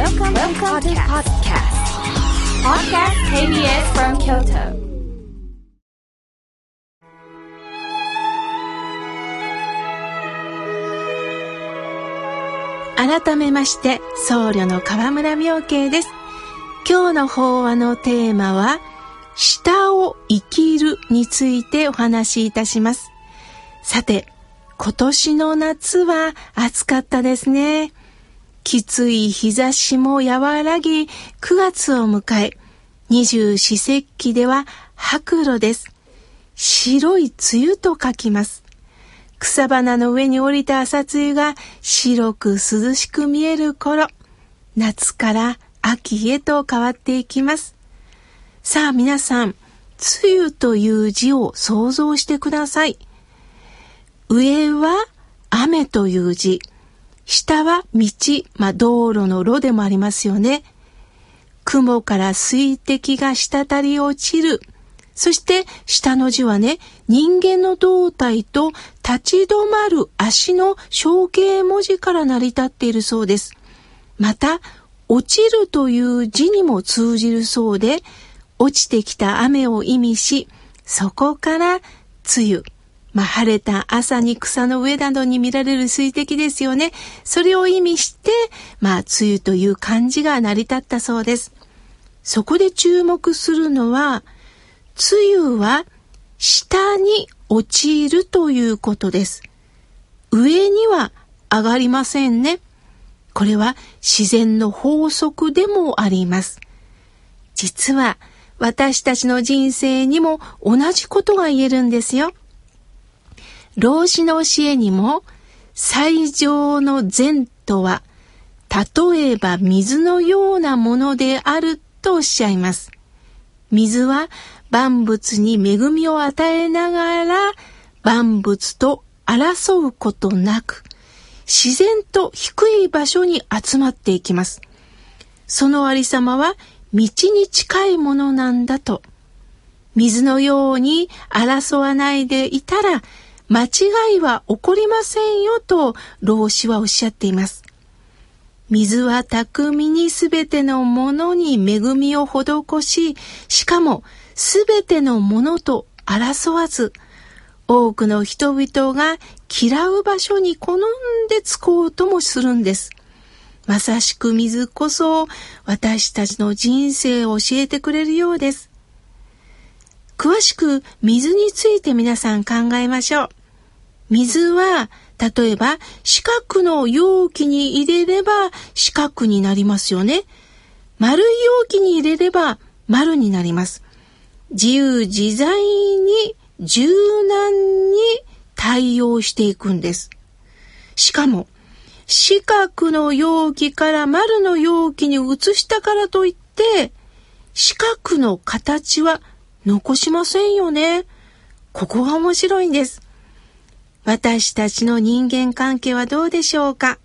Welcome, Welcome to podcast. Podcast KBS from Kyoto. 改めまして、僧侶の河村明慶です。今日の法話のテーマは、下を生きるについてお話しいたします。さて、今年の夏は暑かったですね。きつい日差しも和らぎ、9月を迎え、二十四節気では白露です。白い梅雨と書きます。草花の上に降りた朝露が白く涼しく見える頃、夏から秋へと変わっていきます。さあ皆さん、梅雨という字を想像してください。上は雨という字、下は道、まあ、道路の路でもありますよね。雲から水滴が滴り落ちる。そして下の字はね、人間の胴体と立ち止まる足の象形文字から成り立っているそうです。また、落ちるという字にも通じるそうで、落ちてきた雨を意味し、そこから梅雨。まあ、晴れた朝に草の上などに見られる水滴ですよね。それを意味して、まあ、梅雨という漢字が成り立ったそうです。そこで注目するのは、梅雨は下に落ちるということです。上には上がりませんね。これは自然の法則でもあります。実は私たちの人生にも同じことが言えるんですよ。老子の教えにも最上の善とは例えば水のようなものであるとおっしゃいます。水は万物に恵みを与えながら万物と争うことなく自然と低い場所に集まっていきます。そのありさまは道に近いものなんだと。水のように争わないでいたら間違いは起こりませんよと老子はおっしゃっています。水は巧みにすべてのものに恵みを施し、しかもすべてのものと争わず、多くの人々が嫌う場所に好んでつこうともするんです。まさしく水こそ私たちの人生を教えてくれるようです。詳しく水について皆さん考えましょう。水は、例えば四角の容器に入れれば四角になりますよね。丸い容器に入れれば丸になります。自由自在に柔軟に対応していくんです。しかも、四角の容器から丸の容器に移したからといって、四角の形は残しませんよね。ここが面白いんです。私たちの人間関係はどうでしょうか？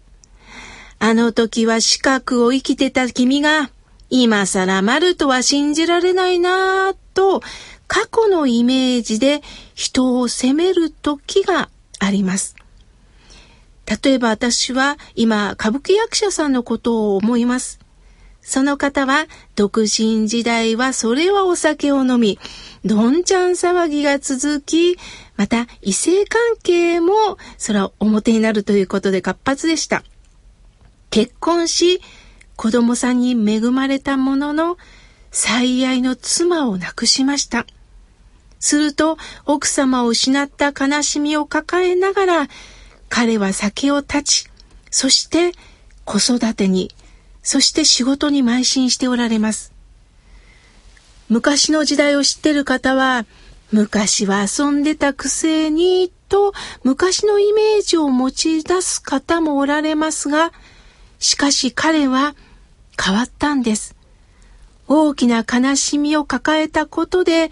あの時は四角を生きてた君が、今更丸とは信じられないなぁと、過去のイメージで人を責める時があります。例えば私は今歌舞伎役者さんのことを思います。その方は独身時代はそれはお酒を飲み、どんちゃん騒ぎが続き、また異性関係もそれは表になるということで活発でした。結婚し、子供さんに恵まれたものの、最愛の妻を亡くしました。すると、奥様を失った悲しみを抱えながら、彼は酒を断ち、そして子育てにそして仕事に邁進しておられます。昔の時代を知ってる方は、昔は遊んでたくせに、と昔のイメージを持ち出す方もおられますが、しかし彼は変わったんです。大きな悲しみを抱えたことで、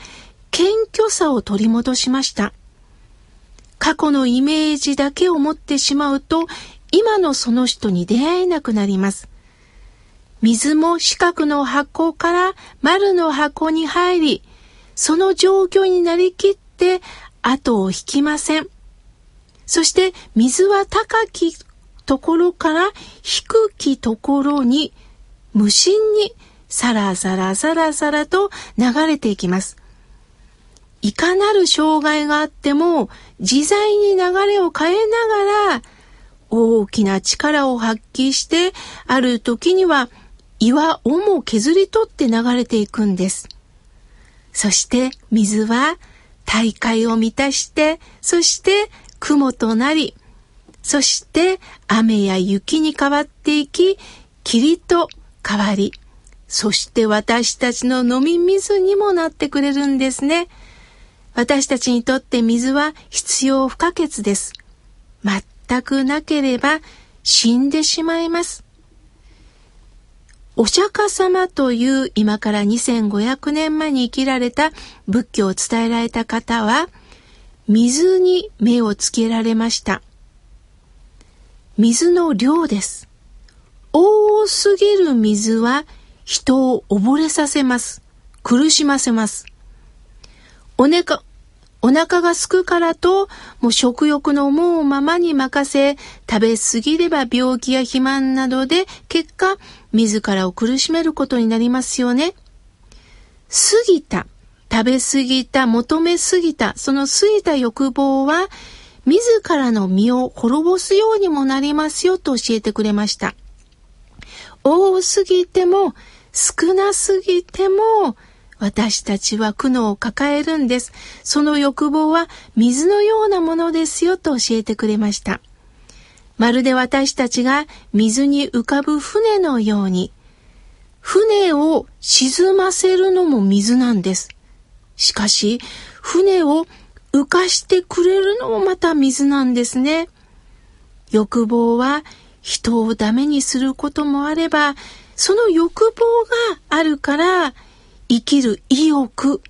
謙虚さを取り戻しました。過去のイメージだけを持ってしまうと、今のその人に出会えなくなります。水も四角の箱から丸の箱に入り、その状況になりきって後を引きません。そして水は高きところから低きところに無心にさらさらさらさらと流れていきます。いかなる障害があっても自在に流れを変えながら大きな力を発揮してある時には岩をも削り取って流れていくんです。そして水は大海を満たして、そして雲となり、そして雨や雪に変わっていき、霧と変わり、そして私たちの飲み水にもなってくれるんですね。私たちにとって水は必要不可欠です。全くなければ死んでしまいます。お釈迦様という今から2500年前に生きられた仏教を伝えられた方は、水に目をつけられました。水の量です。多すぎる水は人を溺れさせます。苦しませます。おねか、お腹が空くからと、もう食欲の思うままに任せ、食べ過ぎれば病気や肥満などで、結果、自らを苦しめることになりますよね。過ぎた、食べ過ぎた、求め過ぎた、その過ぎた欲望は、自らの身を滅ぼすようにもなりますよと教えてくれました。多すぎても、少なすぎても、私たちは苦悩を抱えるんです。その欲望は水のようなものですよと教えてくれました。まるで私たちが水に浮かぶ船のように、船を沈ませるのも水なんです。しかし、船を浮かしてくれるのもまた水なんですね。欲望は人をダメにすることもあれば、その欲望があるから生きる意欲、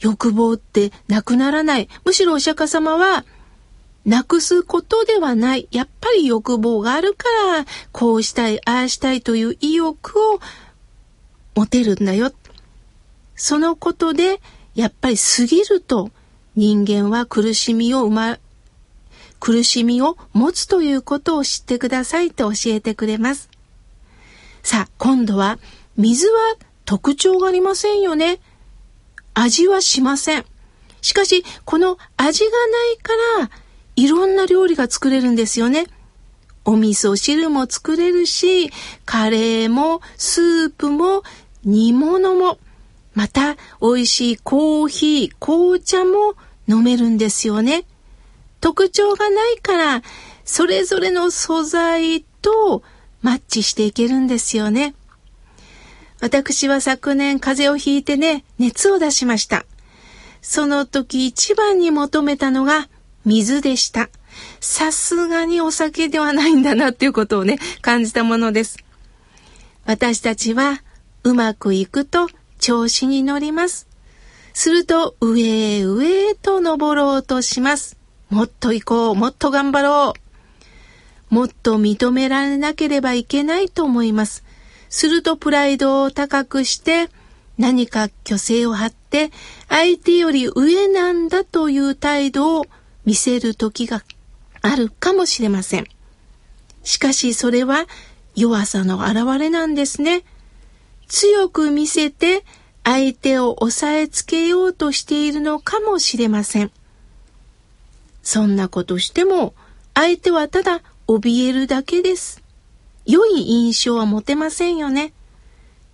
欲望ってなくならない。むしろお釈迦様は、なくすことではない。やっぱり欲望があるから、こうしたい、ああしたいという意欲を持てるんだよ。そのことで、やっぱり過ぎると人間は苦しみを生ま、苦しみを持つということを知ってくださいと教えてくれます。さあ、今度は水は特徴がありませんよね。味はしません。しかし、この味がないから、いろんな料理が作れるんですよね。お味噌汁も作れるし、カレーもスープも煮物も、また美味しいコーヒー、紅茶も飲めるんですよね。特徴がないから、それぞれの素材とマッチしていけるんですよね。私は昨年風邪をひいてね、熱を出しました。その時一番に求めたのが水でした。さすがにお酒ではないんだなっていうことをね、感じたものです。私たちはうまくいくと調子に乗ります。すると上へ上へと登ろうとします。もっと行こう、もっと頑張ろう。もっと認められなければいけないと思います。するとプライドを高くして何か虚勢を張って相手より上なんだという態度を見せる時があるかもしれません。しかしそれは弱さの表れなんですね。強く見せて相手を押さえつけようとしているのかもしれません。そんなことしても相手はただ怯えるだけです。良い印象は持てませんよね。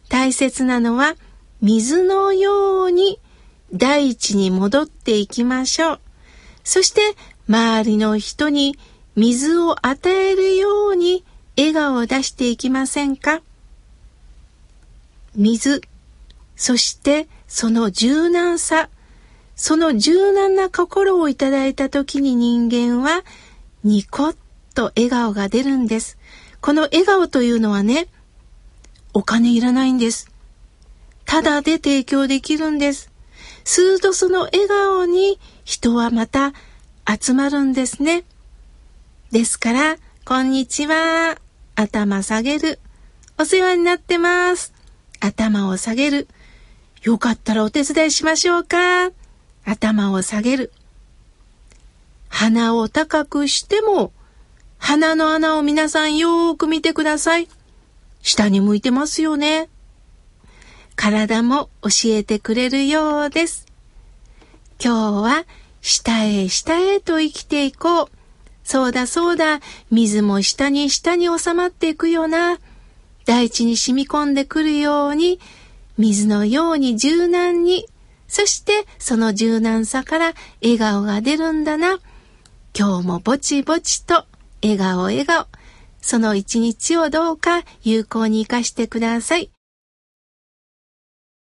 大切なのは水のように大地に戻っていきましょう。そして周りの人に水を与えるように笑顔を出していきませんか？水、そしてその柔軟さ、その柔軟な心をいただいた時に人間はニコッと笑顔が出るんです。この笑顔というのはね、お金いらないんです。ただで提供できるんです。するとその笑顔に人はまた集まるんですね。ですから、こんにちは。頭下げる。お世話になってます。頭を下げる。よかったらお手伝いしましょうか。頭を下げる。鼻を高くしても鼻の穴を皆さんよーく見てください。下に向いてますよね。体も教えてくれるようです。今日は下へ下へと生きていこう。そうだそうだ、水も下に下に収まっていくよな。大地に染み込んでくるように、水のように柔軟に、そしてその柔軟さから笑顔が出るんだな。今日もぼちぼちと笑顔笑顔。その一日をどうか有効に活かしてください。